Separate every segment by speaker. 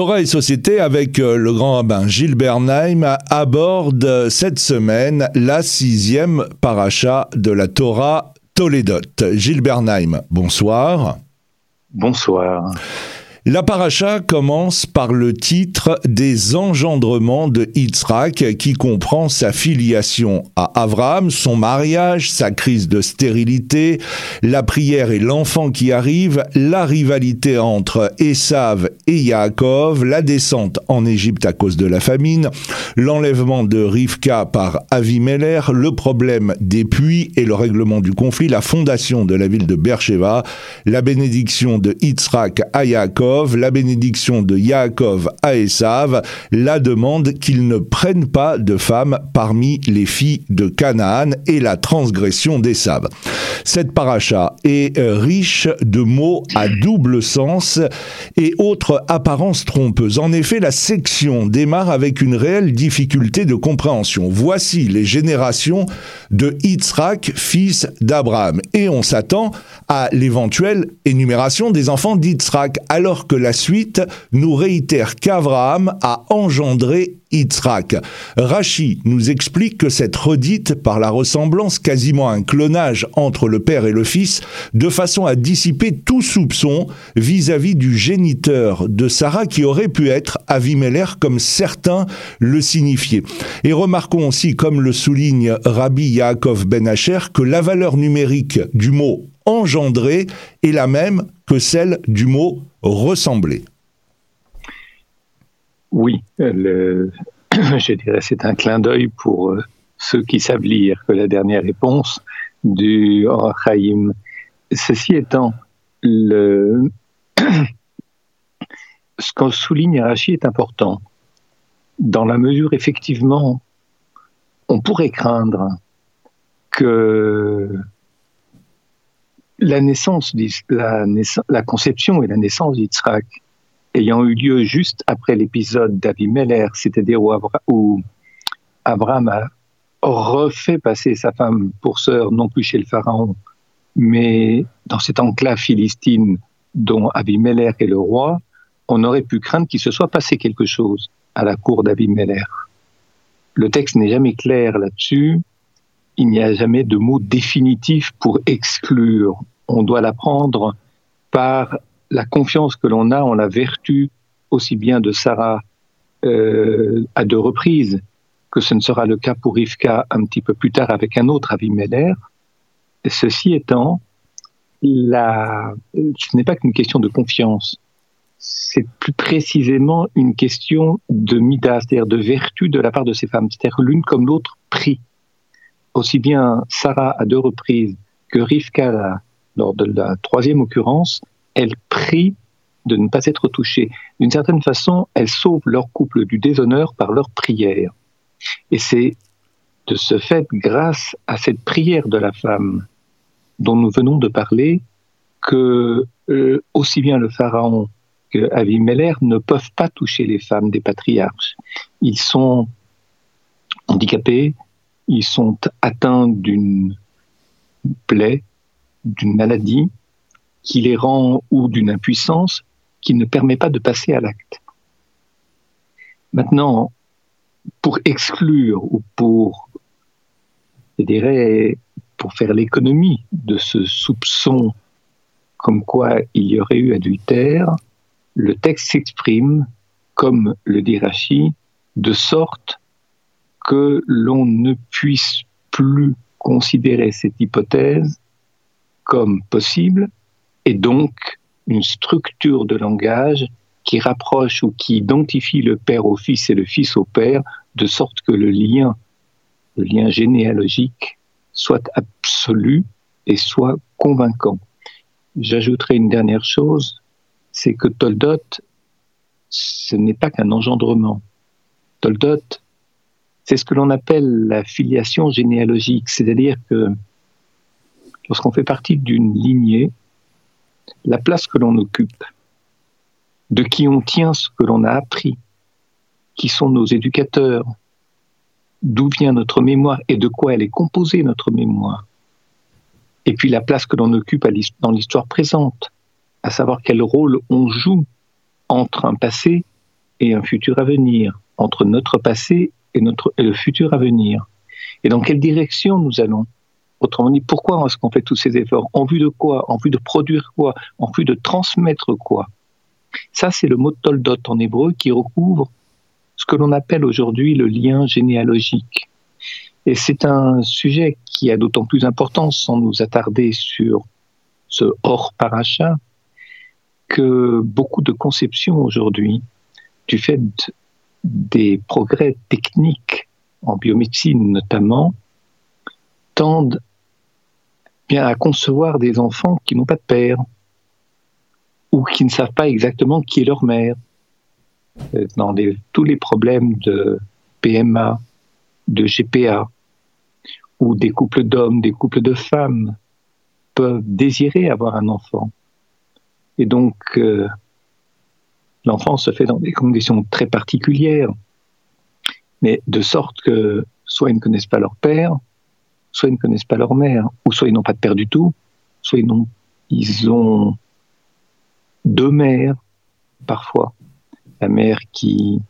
Speaker 1: Torah et Société avec euh, le grand rabbin Gilles Bernheim aborde cette semaine la sixième paracha de la Torah Toledot. Gilles Bernheim, bonsoir.
Speaker 2: Bonsoir.
Speaker 1: La paracha commence par le titre des engendrements de Yitzhak qui comprend sa filiation à Abraham, son mariage, sa crise de stérilité, la prière et l'enfant qui arrive, la rivalité entre Esav et Yaakov, la descente en Égypte à cause de la famine, l'enlèvement de Rivka par Avimeler, le problème des puits et le règlement du conflit, la fondation de la ville de Beersheba, la bénédiction de Yitzhak à Yaakov, la bénédiction de Yaakov à Esav, la demande qu'il ne prenne pas de femme parmi les filles de Canaan et la transgression d'Esav. Cette paracha est euh, riche de mots à double sens et autres apparences trompeuses. En effet, la section démarre avec une réelle difficulté de compréhension. Voici les générations de Yitzhak, fils d'Abraham. Et on s'attend à l'éventuelle énumération des enfants d'Yitzhak, alors que la suite nous réitère qu'Abraham a engendré Yitzhak. Rachi nous explique que cette redite par la ressemblance, quasiment un clonage entre le père et le fils, de façon à dissiper tout soupçon vis-à-vis du géniteur de Sarah qui aurait pu être Avimeler comme certains le signifiaient. Et remarquons aussi, comme le souligne Rabbi Yaakov Ben Asher, que la valeur numérique du mot engendré est la même que celle du mot ressembler.
Speaker 2: Oui, je dirais c'est un clin d'œil pour euh, ceux qui savent lire que la dernière réponse du Chaim. Ceci étant, ce qu'on souligne Rachi est important, dans la mesure effectivement, on pourrait craindre que la naissance, la, la conception et la naissance d'Yitzhak ayant eu lieu juste après l'épisode d'Avimeller, c'est-à-dire où, où, Abraham a refait passer sa femme pour sœur, non plus chez le pharaon, mais dans cette enclave philistine dont Abimelech est le roi, on aurait pu craindre qu'il se soit passé quelque chose à la cour d'Abimelech. Le texte n'est jamais clair là-dessus. Il n'y a jamais de mot définitif pour exclure on doit l'apprendre par la confiance que l'on a en la vertu aussi bien de Sarah euh, à deux reprises que ce ne sera le cas pour Rivka un petit peu plus tard avec un autre Avimelech. Ceci étant, la, ce n'est pas qu'une question de confiance, c'est plus précisément une question de midas, c'est-à-dire de vertu de la part de ces femmes, c'est-à-dire l'une comme l'autre prie. Aussi bien Sarah à deux reprises que Rivka lors de la troisième occurrence, elles prient de ne pas être touchées. D'une certaine façon, elles sauvent leur couple du déshonneur par leur prière. Et c'est de ce fait, grâce à cette prière de la femme dont nous venons de parler, que euh, aussi bien le pharaon que Avimeller ne peuvent pas toucher les femmes des patriarches. Ils sont handicapés, ils sont atteints d'une plaie d'une maladie qui les rend ou d'une impuissance qui ne permet pas de passer à l'acte. Maintenant, pour exclure ou pour, je dirais, pour faire l'économie de ce soupçon comme quoi il y aurait eu adultère, le texte s'exprime, comme le dit Rachi, de sorte que l'on ne puisse plus considérer cette hypothèse comme possible, et donc une structure de langage qui rapproche ou qui identifie le père au fils et le fils au père, de sorte que le lien, le lien généalogique, soit absolu et soit convaincant. J'ajouterai une dernière chose, c'est que Toldot, ce n'est pas qu'un engendrement. Toldot, c'est ce que l'on appelle la filiation généalogique, c'est-à-dire que lorsqu'on fait partie d'une lignée, la place que l'on occupe, de qui on tient ce que l'on a appris, qui sont nos éducateurs, d'où vient notre mémoire et de quoi elle est composée, notre mémoire, et puis la place que l'on occupe dans l'histoire présente, à savoir quel rôle on joue entre un passé et un futur à venir, entre notre passé et, notre, et le futur à venir. Et dans quelle direction nous allons Autrement dit, pourquoi est-ce qu'on fait tous ces efforts? En vue de quoi? En vue de produire quoi? En vue de transmettre quoi? Ça, c'est le mot toldot en hébreu qui recouvre ce que l'on appelle aujourd'hui le lien généalogique. Et c'est un sujet qui a d'autant plus d'importance sans nous attarder sur ce hors paracha que beaucoup de conceptions aujourd'hui, du fait des progrès techniques en biomédecine notamment, tendent à concevoir des enfants qui n'ont pas de père ou qui ne savent pas exactement qui est leur mère. Euh, dans tous les problèmes de PMA, de GPA, où des couples d'hommes, des couples de femmes peuvent désirer avoir un enfant. Et donc, euh, l'enfant se fait dans des conditions très particulières, mais de sorte que soit ils ne connaissent pas leur père, soit ils ne connaissent pas leur mère, ou soit ils n'ont pas de père du tout, soit ils ont, ils ont deux mères, parfois. La mère qui,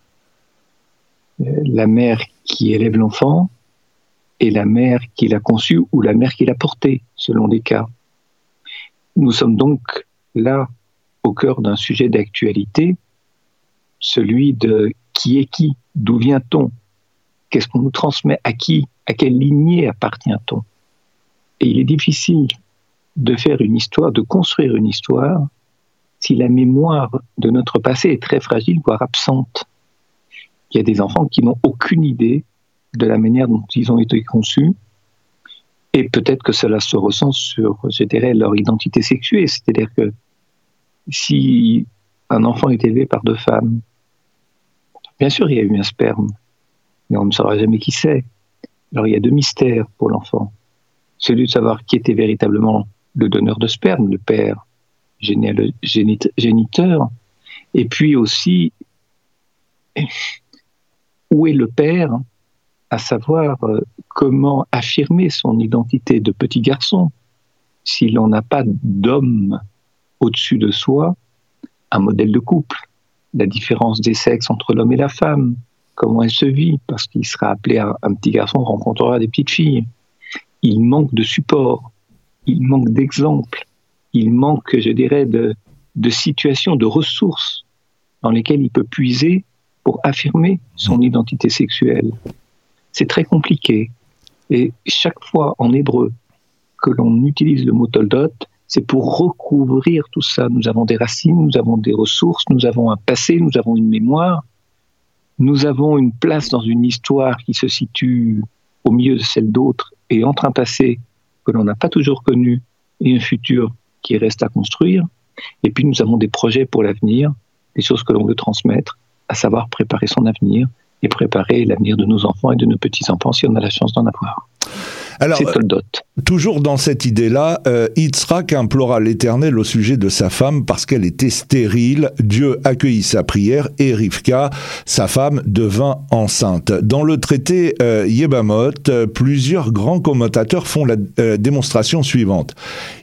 Speaker 2: euh, la mère qui élève l'enfant et la mère qui l'a conçu ou la mère qui l'a porté, selon les cas. Nous sommes donc là au cœur d'un sujet d'actualité, celui de qui est qui, d'où vient-on, qu'est-ce qu'on nous transmet, à qui, à quelle lignée appartient-on? Et il est difficile de faire une histoire, de construire une histoire, si la mémoire de notre passé est très fragile, voire absente. Il y a des enfants qui n'ont aucune idée de la manière dont ils ont été conçus, et peut-être que cela se ressent sur, je dirais, leur identité sexuée. C'est-à-dire que si un enfant est élevé par deux femmes, bien sûr, il y a eu un sperme, mais on ne saura jamais qui c'est. Alors il y a deux mystères pour l'enfant. Celui de savoir qui était véritablement le donneur de sperme, le père géniteur, et puis aussi où est le père à savoir euh, comment affirmer son identité de petit garçon si l'on n'a pas d'homme au-dessus de soi, un modèle de couple, la différence des sexes entre l'homme et la femme, comment elle se vit, parce qu'il sera appelé à un petit garçon rencontrera des petites filles. Il manque de support, il manque d'exemples, il manque, je dirais, de, de situations, de ressources dans lesquelles il peut puiser pour affirmer son identité sexuelle. C'est très compliqué. Et chaque fois en hébreu que l'on utilise le mot toldot, c'est pour recouvrir tout ça. Nous avons des racines, nous avons des ressources, nous avons un passé, nous avons une mémoire, nous avons une place dans une histoire qui se situe au milieu de celle d'autres et entre un passé que l'on n'a pas toujours connu et un futur qui reste à construire. Et puis nous avons des projets pour l'avenir, des choses que l'on veut transmettre, à savoir préparer son avenir et préparer l'avenir de nos enfants et de nos petits-enfants si on a la chance d'en avoir.
Speaker 1: Alors, toujours dans cette idée-là, euh, Yitzhak implora l'Éternel au sujet de sa femme parce qu'elle était stérile. Dieu accueillit sa prière et Rivka, sa femme, devint enceinte. Dans le traité euh, Yebamot, euh, plusieurs grands commentateurs font la euh, démonstration suivante.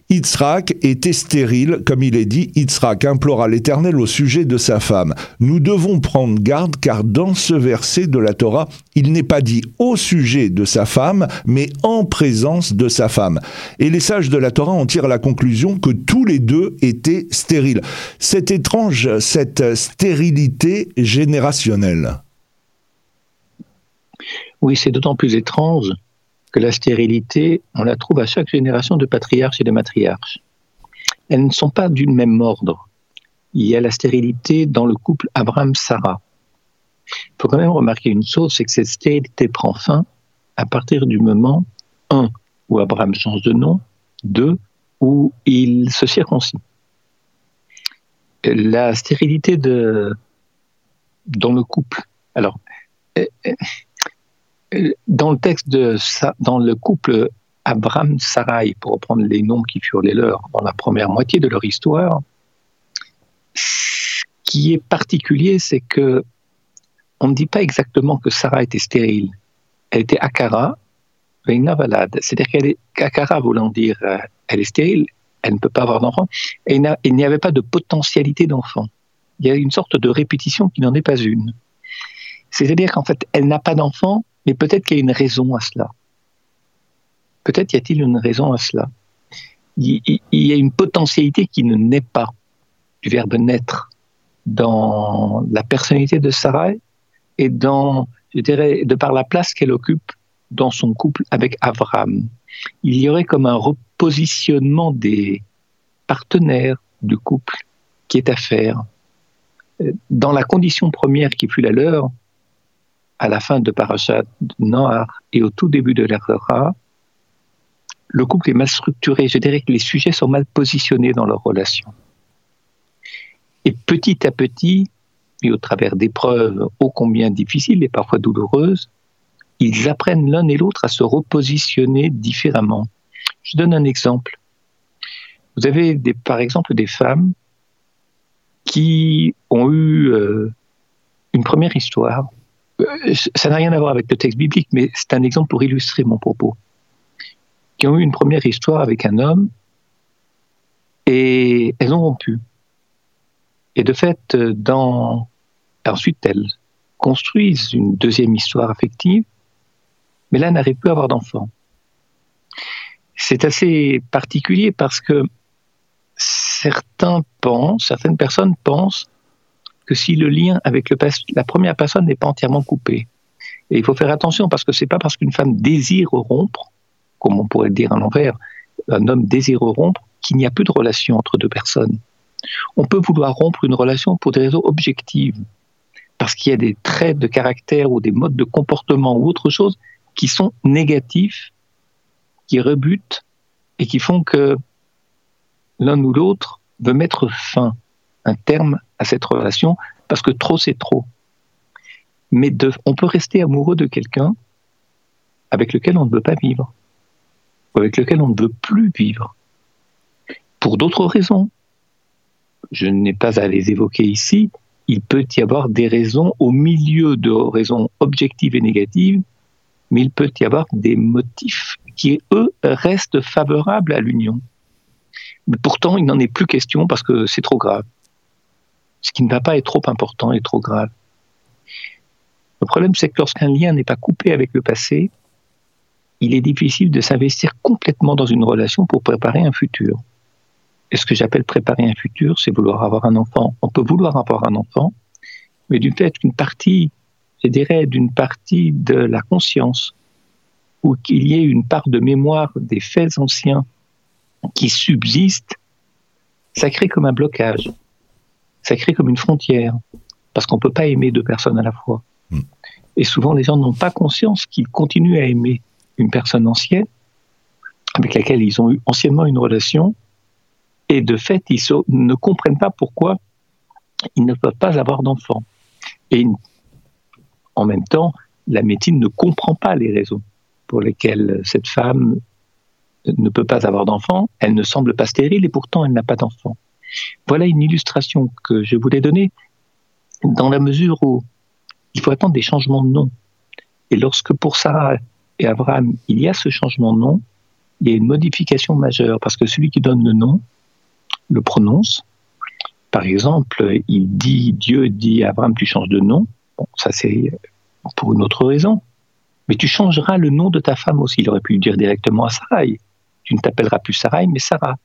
Speaker 1: Yitzhak était stérile, comme il est dit, Yitzhak implora l'Éternel au sujet de sa femme. Nous devons prendre garde car dans ce verset de la Torah, il n'est pas dit au sujet de sa femme, mais en présence de sa femme. Et les sages de la Torah en tirent la conclusion que tous les deux étaient stériles. C'est étrange, cette stérilité générationnelle.
Speaker 2: Oui, c'est d'autant plus étrange que la stérilité, on la trouve à chaque génération de patriarches et de matriarches. Elles ne sont pas d'une même ordre. Il y a la stérilité dans le couple Abraham-Sarah. Il faut quand même remarquer une chose, c'est que cette stérilité prend fin à partir du moment, un, où Abraham change de nom, deux, où il se circoncis. La stérilité de, dans le couple. Alors, dans le texte de dans le couple Abraham Sarai, pour reprendre les noms qui furent les leurs dans la première moitié de leur histoire, ce qui est particulier, c'est que on ne dit pas exactement que Sarah était stérile. Elle était akara, valade. C'est-à-dire qu'elle est akara voulant dire elle est stérile, elle ne peut pas avoir d'enfant, et il n'y avait pas de potentialité d'enfant. il y a une sorte de répétition qui n'en est pas une. C'est-à-dire qu'en fait, elle n'a pas d'enfant, mais peut-être qu'il y a une raison à cela. Peut-être y a-t-il une raison à cela. Il, y a une potentialité qui ne naît pas du verbe naître dans la personnalité de Sarah et dans, je dirais, de par la place qu'elle occupe dans son couple avec Avram. Il y aurait comme un repositionnement des partenaires du couple qui est à faire. Dans la condition première qui fut la leur, à la fin de Parashat Noir et au tout début de l'Erra, le couple est mal structuré. Je dirais que les sujets sont mal positionnés dans leur relation. Et petit à petit, et au travers d'épreuves ô combien difficiles et parfois douloureuses, ils apprennent l'un et l'autre à se repositionner différemment. Je donne un exemple. Vous avez par exemple des femmes qui ont eu euh, une première histoire. Euh, ça n'a rien à voir avec le texte biblique, mais c'est un exemple pour illustrer mon propos. Qui ont eu une première histoire avec un homme et elles ont rompu. Et de fait, dans... ensuite, elles construisent une deuxième histoire affective mais là, n'arrive plus à avoir d'enfants. C'est assez particulier parce que certains pensent, certaines personnes pensent que si le lien avec la première personne n'est pas entièrement coupé, et il faut faire attention parce que c'est pas parce qu'une femme désire rompre, comme on pourrait le dire à l'envers, un homme désire rompre, qu'il n'y a plus de relation entre deux personnes. On peut vouloir rompre une relation pour des raisons objectives, parce qu'il y a des traits de caractère ou des modes de comportement ou autre chose qui sont négatifs, qui rebutent et qui font que l'un ou l'autre veut mettre fin, un terme à cette relation, parce que trop c'est trop. Mais on peut rester amoureux de quelqu'un avec lequel on ne veut pas vivre, ou avec lequel on ne veut plus vivre, pour d'autres raisons. Je n'ai pas à les évoquer ici. Il peut y avoir des raisons au milieu de raisons objectives et négatives mais il peut y avoir des motifs qui, eux, restent favorables à l'union. Pourtant, il n'en est plus question parce que c'est trop grave. Ce qui ne va pas être trop important est trop grave. Le problème, c'est que lorsqu'un lien n'est pas coupé avec le passé, il est difficile de s'investir complètement dans une relation pour préparer un futur. Et ce que j'appelle préparer un futur, c'est vouloir avoir un enfant. On peut vouloir avoir un enfant, mais du fait qu'une partie je dirais, d'une partie de la conscience, ou qu'il y ait une part de mémoire des faits anciens qui subsiste, ça crée comme un blocage, ça crée comme une frontière, parce qu'on ne peut pas aimer deux personnes à la fois. Hmm. Et souvent, les gens n'ont pas conscience qu'ils continuent à aimer une personne ancienne, avec laquelle ils ont eu anciennement une relation, et de fait, ils ne comprennent pas pourquoi ils ne peuvent pas avoir d'enfants. Et en même temps, la médecine ne comprend pas les raisons pour lesquelles cette femme ne peut pas avoir d'enfant. Elle ne semble pas stérile et pourtant elle n'a pas d'enfant. Voilà une illustration que je voulais donner dans la mesure où il faut attendre des changements de nom. Et lorsque pour Sarah et Abraham, il y a ce changement de nom, il y a une modification majeure parce que celui qui donne le nom le prononce. Par exemple, il dit, Dieu dit à Abraham, tu changes de nom. Bon, ça c'est pour une autre raison. Mais tu changeras le nom de ta femme aussi. Il aurait pu dire directement à Sarai. Tu ne t'appelleras plus Sarai, mais Sarah.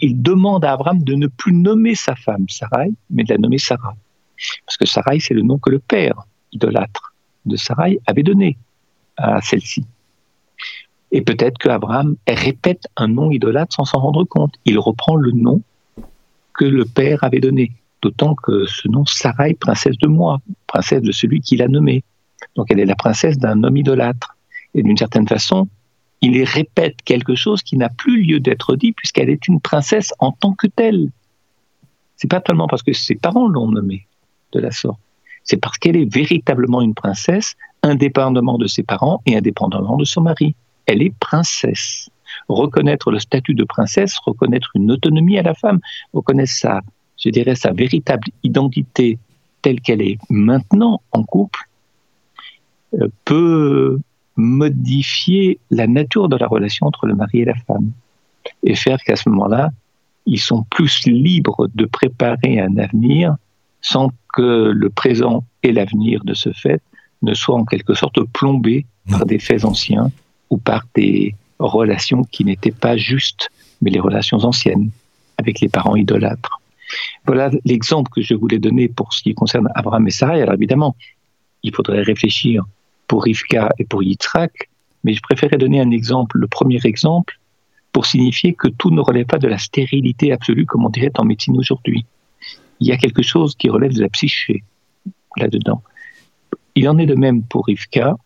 Speaker 2: Il demande à Abraham de ne plus nommer sa femme Sarai, mais de la nommer Sarah. Parce que Sarai, c'est le nom que le père idolâtre de Sarai avait donné à celle-ci. Et peut-être qu'Abraham répète un nom idolâtre sans s'en rendre compte. Il reprend le nom que le père avait donné. D'autant que ce nom Sarai, princesse de moi, princesse de celui qui l'a nommé. Donc elle est la princesse d'un homme idolâtre. Et d'une certaine façon, il répète quelque chose qui n'a plus lieu d'être dit puisqu'elle est une princesse en tant que telle. C'est pas tellement parce que ses parents l'ont nommée de la sorte. C'est parce qu'elle est véritablement une princesse, indépendamment de ses parents et indépendamment de son mari. Elle est princesse. Reconnaître le statut de princesse, reconnaître une autonomie à la femme, reconnaître sa sa véritable identité telle qu'elle est maintenant en couple, euh, peut modifier la nature de la relation entre le mari et la femme et faire qu'à ce moment-là, ils sont plus libres de préparer un avenir sans que le présent et l'avenir de ce fait ne soient en quelque sorte plombés par des faits anciens ou par des relations qui n'étaient pas justes, mais les relations anciennes avec les parents idolâtres. Voilà l'exemple que je voulais donner pour ce qui concerne Abraham et Sarah. Alors évidemment, il faudrait réfléchir pour Rivka et pour Yitzhak, mais je préférais donner un exemple, le premier exemple, pour signifier que tout ne relève pas de la stérilité absolue, comme on dirait en médecine aujourd'hui. Il y a quelque chose qui relève de la psyché là-dedans. Il en est de même pour Rivka.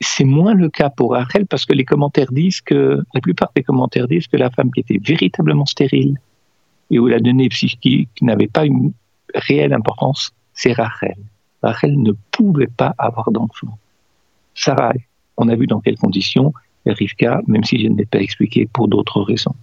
Speaker 2: C'est moins le cas pour Rachel parce que les commentaires disent que, la plupart des commentaires disent que la femme qui était véritablement stérile et où la donnée psychique n'avait pas une réelle importance, c'est Rachel. Rachel ne pouvait pas avoir d'enfant. Sarah, on a vu dans quelles conditions, et Rivka, même si je ne l'ai pas expliqué pour d'autres raisons.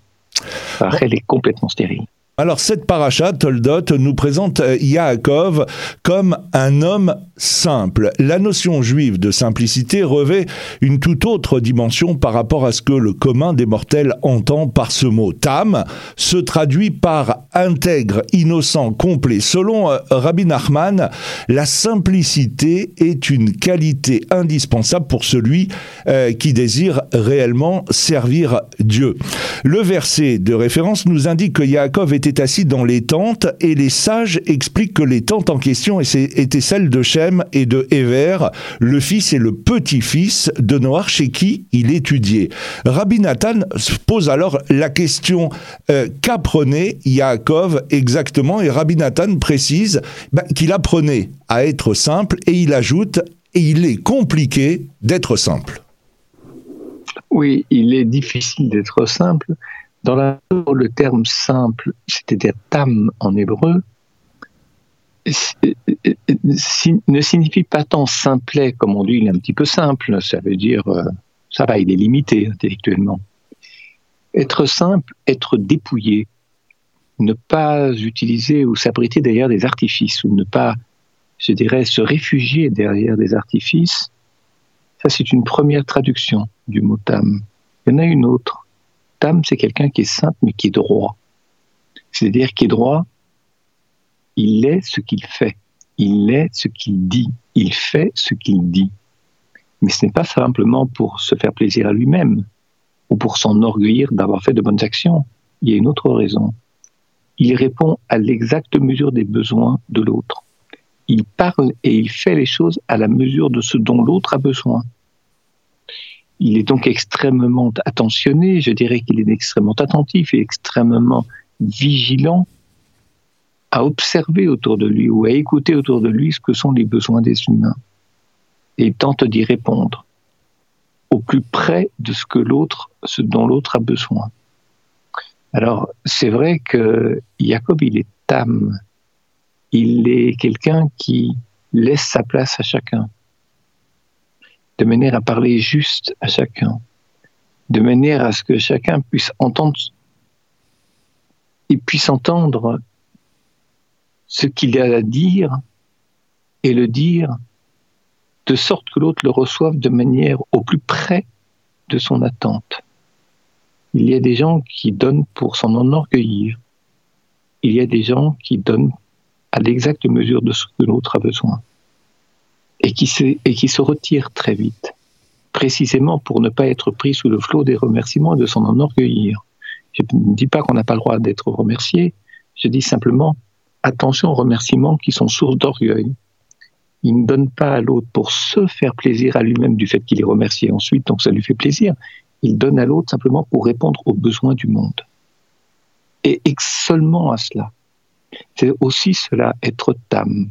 Speaker 2: Rachel est complètement stérile.
Speaker 1: Alors cette paracha, Toldot, nous présente euh, Yaakov comme un homme simple. La notion juive de simplicité revêt une toute autre dimension par rapport à ce que le commun des mortels entend par ce mot. Tam se traduit par intègre, innocent, complet. Selon euh, Rabbi Nachman, la simplicité est une qualité indispensable pour celui euh, qui désire réellement servir Dieu. Le verset de référence nous indique que Yaakov est était assis dans les tentes et les sages expliquent que les tentes en question étaient celles de Shem et de Ever, le fils et le petit-fils de Noach chez qui il étudiait. Rabbi Nathan pose alors la question euh, qu'apprenait Yaakov exactement et Rabbi Nathan précise bah, qu'il apprenait à être simple et il ajoute et il est compliqué d'être simple.
Speaker 2: Oui, il est difficile d'être simple dans la le terme simple, c'est-à-dire tam en hébreu, ne signifie pas tant simplet, comme on dit, il est un petit peu simple, ça veut dire, euh, ça va, il est limité intellectuellement. Être simple, être dépouillé, ne pas utiliser ou s'abriter derrière des artifices, ou ne pas, je dirais, se réfugier derrière des artifices, ça c'est une première traduction du mot tam. Il y en a une autre c'est quelqu'un qui est simple mais qui est droit. C'est-à-dire qui est droit, il est ce qu'il fait, il est ce qu'il dit, il fait ce qu'il dit. Mais ce n'est pas simplement pour se faire plaisir à lui-même ou pour s'enorgueillir d'avoir fait de bonnes actions. Il y a une autre raison. Il répond à l'exacte mesure des besoins de l'autre. Il parle et il fait les choses à la mesure de ce dont l'autre a besoin. Il est donc extrêmement attentionné, je dirais qu'il est extrêmement attentif et extrêmement vigilant à observer autour de lui ou à écouter autour de lui ce que sont les besoins des humains et tente d'y répondre au plus près de ce que l'autre, ce dont l'autre a besoin. Alors, c'est vrai que Jacob, il est âme. Il est quelqu'un qui laisse sa place à chacun de manière à parler juste à chacun, de manière à ce que chacun puisse entendre et puisse entendre ce qu'il a à dire et le dire de sorte que l'autre le reçoive de manière au plus près de son attente. Il y a des gens qui donnent pour s'en enorgueillir. Il y a des gens qui donnent à l'exacte mesure de ce que l'autre a besoin et qui, se, retire très vite, précisément pour ne pas être pris sous le flot des remerciements et de s'en enorgueillir. Je ne dis pas qu'on n'a pas le droit d'être remercié, je dis simplement attention aux remerciements qui sont source d'orgueil. Il ne donne pas à l'autre pour se faire plaisir à lui-même du fait qu'il est remercié ensuite, donc ça lui fait plaisir. Il donne à l'autre simplement pour répondre aux besoins du monde. Et seulement à cela. C'est aussi cela, être tam,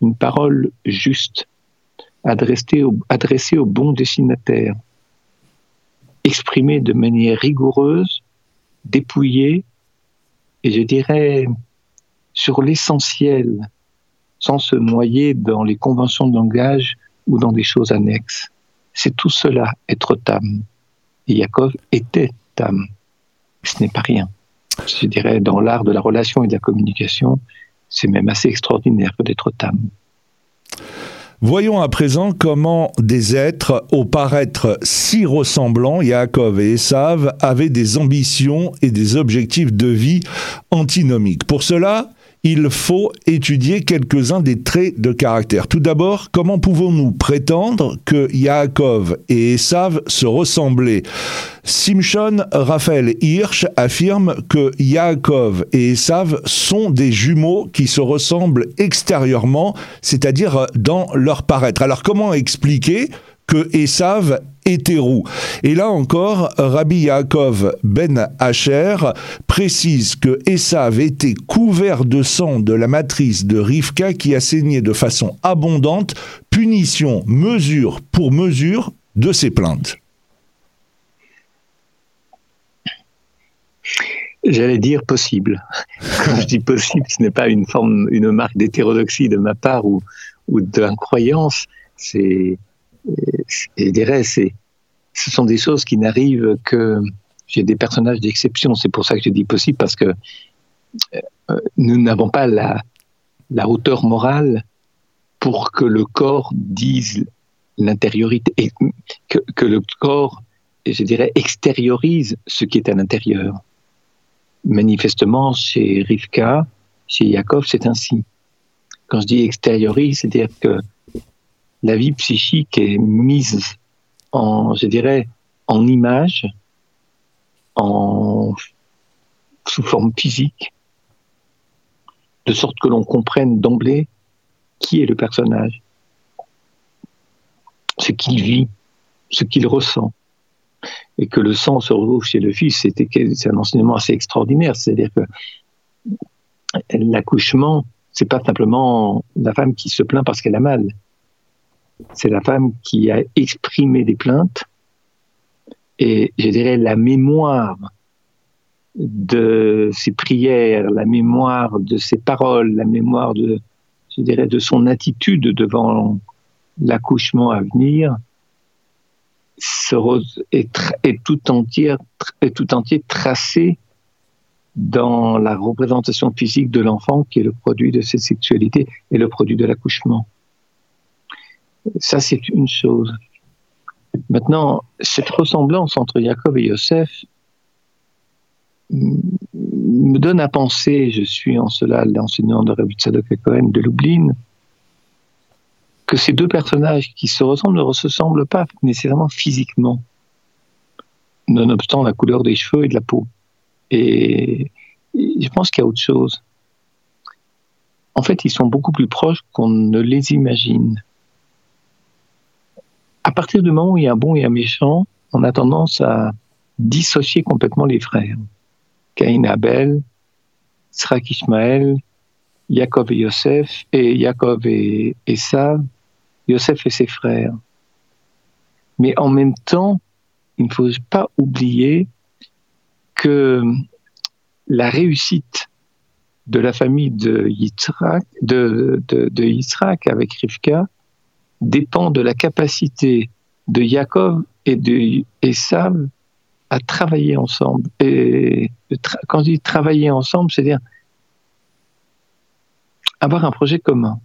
Speaker 2: une parole juste, adressé au, bon destinataire, exprimé de manière rigoureuse, dépouillée, et je dirais sur l'essentiel, sans se noyer dans les conventions de langage ou dans des choses annexes. C'est tout cela, être tam. Et Yaakov était tam. Ce n'est pas rien. Je dirais, dans l'art de la relation et de la communication, c'est même assez extraordinaire que d'être tam.
Speaker 1: Voyons à présent comment des êtres au paraître si ressemblants, Yaakov et Esav, avaient des ambitions et des objectifs de vie antinomiques. Pour cela, il faut étudier quelques-uns des traits de caractère. Tout d'abord, comment pouvons-nous prétendre que Yaakov et Esav se ressemblaient? Simchon Raphaël Hirsch affirme que Yaakov et Esav sont des jumeaux qui se ressemblent extérieurement, c'est-à-dire dans leur paraître. Alors comment expliquer que Esav hétéro. Et là encore, Rabbi Yaakov ben Asher précise que Esav était couvert de sang de la matrice de Rivka qui a saigné de façon abondante, punition mesure pour mesure de ses plaintes.
Speaker 2: J'allais dire possible. Quand je dis possible, ce n'est pas une forme, une marque d'hétérodoxie de ma part ou, ou d'incroyance. C'est je dirais, c'est, ce sont des choses qui n'arrivent que j'ai des personnages d'exception. C'est pour ça que je dis possible parce que euh, nous n'avons pas la, hauteur morale pour que le corps dise l'intériorité et que, le corps, je dirais, extériorise ce qui est à l'intérieur. Manifestement, chez Rivka, chez Yaakov, c'est ainsi. Quand je dis extériorise, c'est-à-dire que la vie psychique est mise en, je dirais, en image, en, sous forme physique, de sorte que l'on comprenne d'emblée qui est le personnage, ce qu'il vit, ce qu'il ressent. Et que le sang se retrouve chez le fils, c'est un enseignement assez extraordinaire. C'est-à-dire que l'accouchement, c'est pas simplement la femme qui se plaint parce qu'elle a mal c'est la femme qui a exprimé des plaintes et je dirais la mémoire de ses prières, la mémoire de ses paroles, la mémoire de, je son attitude devant l'accouchement à venir est, tout entier, est tout entier tracé dans la représentation physique de l'enfant qui est le produit de cette sexualité et le produit de l'accouchement. Ça, c'est une chose. Maintenant, cette ressemblance entre Jacob et Yosef me donne à penser, je suis en cela l'enseignant de Rabbi Tzadok Cohen de Lublin, que ces deux personnages qui se ressemblent ne se ressemblent pas nécessairement physiquement, nonobstant la couleur des cheveux et de la peau. Et je pense qu'il y a autre chose. En fait, ils sont beaucoup plus proches qu'on ne les imagine à partir du moment où il y a un bon et un méchant, on a tendance à dissocier complètement les frères. Caïn et Abel, Srak Ishmael, Yaakov et Yosef, et Yaakov et Esav, Yosef et ses frères. Mais en même temps, il ne faut pas oublier que la réussite de la famille de Yitzhak, de, de, de Yitzhak avec Rivka, dépend de la capacité de Jacob et de Esav à travailler ensemble. Et quand je dis travailler ensemble, c'est-à-dire avoir un projet commun.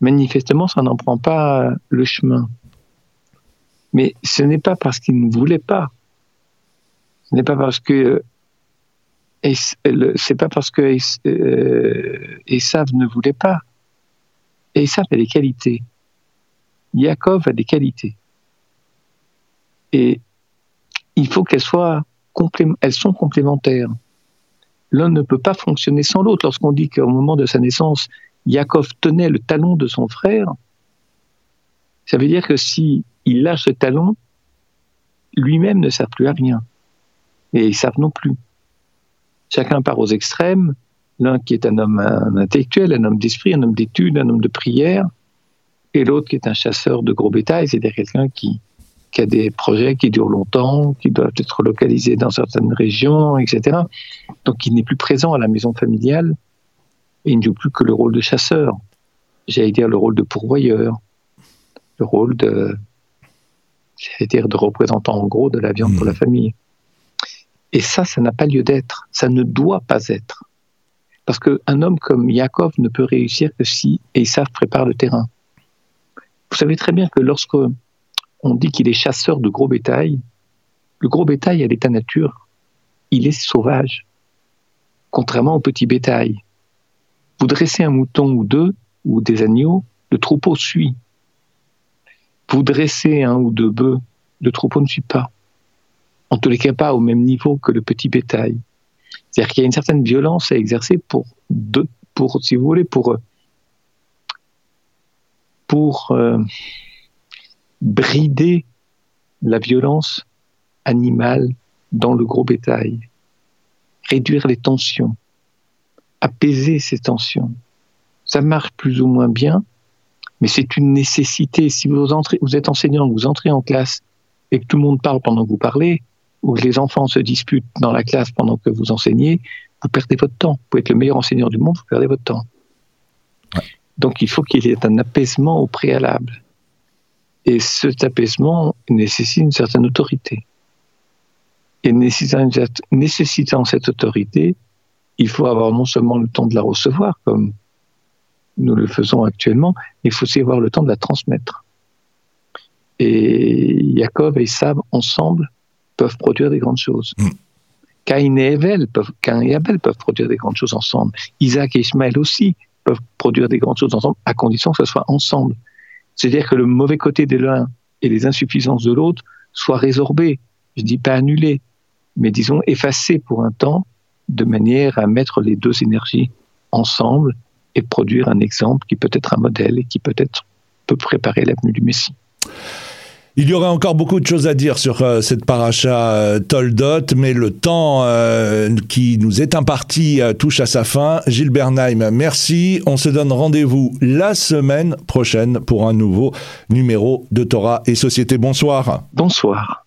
Speaker 2: Manifestement, ça n'en prend pas le chemin. Mais ce n'est pas parce qu'ils ne voulaient pas. Ce n'est pas parce que c'est pas parce que euh, Esav ne voulait pas. Et ça a des qualités. Yaakov a des qualités. Et il faut qu'elles soient elles sont complémentaires. L'un ne peut pas fonctionner sans l'autre. Lorsqu'on dit qu'au moment de sa naissance, Yaakov tenait le talon de son frère, ça veut dire que si il lâche ce talon, lui-même ne sert plus à rien. Et ils savent non plus. Chacun part aux extrêmes, L'un qui est un homme intellectuel, un homme d'esprit, un homme d'études, un homme de prière, et l'autre qui est un chasseur de gros bétail, c'est-à-dire quelqu'un qui, a des projets qui durent longtemps, qui doivent être localisés dans certaines régions, etc. Donc il n'est plus présent à la maison familiale et il ne joue plus que le rôle de chasseur. J'allais dire le rôle de pourvoyeur, le rôle de, j'allais dire de représentant en gros de la viande pour la mmh. famille. Et ça, ça n'a pas lieu d'être. Ça ne doit pas être. Parce qu'un homme comme Yaakov ne peut réussir que si Esav prépare le terrain. Vous savez très bien que lorsque on dit qu'il est chasseur de gros bétail, le gros bétail à l'état nature, il est sauvage. contrairement au petit bétail. Vous dressez un mouton ou deux, ou des agneaux, le troupeau suit. Vous dressez un ou deux bœufs, le troupeau ne suit pas. En tous les cas, pas au même niveau que le petit bétail. C'est-à-dire qu'il y a une certaine violence à exercer pour, pour si vous voulez, pour, pour euh, brider la violence animale dans le gros bétail, réduire les tensions, apaiser ces tensions. Ça marche plus ou moins bien, mais c'est une nécessité. Si vous, entrez, vous êtes enseignant, vous entrez en classe et que tout le monde parle pendant que vous parlez, que les enfants se disputent dans la classe pendant que vous enseignez, vous perdez votre temps. Vous pouvez être le meilleur enseignant du monde, vous perdez votre temps. Donc il faut qu'il y ait un apaisement au préalable. Et cet apaisement nécessite une certaine autorité. Et nécessitant cette autorité, il faut avoir non seulement le temps de la recevoir, comme nous le faisons actuellement, mais il faut aussi avoir le temps de la transmettre. Et Jacob et Sab, ensemble, peuvent produire des grandes choses. Mm. Caïn et Abel peuvent, et Abel peuvent produire des grandes choses ensemble. Isaac et Ismaël aussi peuvent produire des grandes choses ensemble, à condition que ce soit ensemble. C'est-à-dire que le mauvais côté de l'un et les insuffisances de l'autre soient résorbés. Je dis pas annulés, mais disons effacés pour un temps, de manière à mettre les deux énergies ensemble et produire un exemple qui peut être un modèle et qui peut-être peut préparer l'avenue du Messie.
Speaker 1: Il y aurait encore beaucoup de choses à dire sur euh, cette paracha euh, Toldot, mais le temps euh, qui nous est imparti touche à sa fin. Gilles Bernheim, merci. On se donne rendez-vous la semaine prochaine pour un nouveau numéro de Torah et Société. Bonsoir.
Speaker 2: Bonsoir.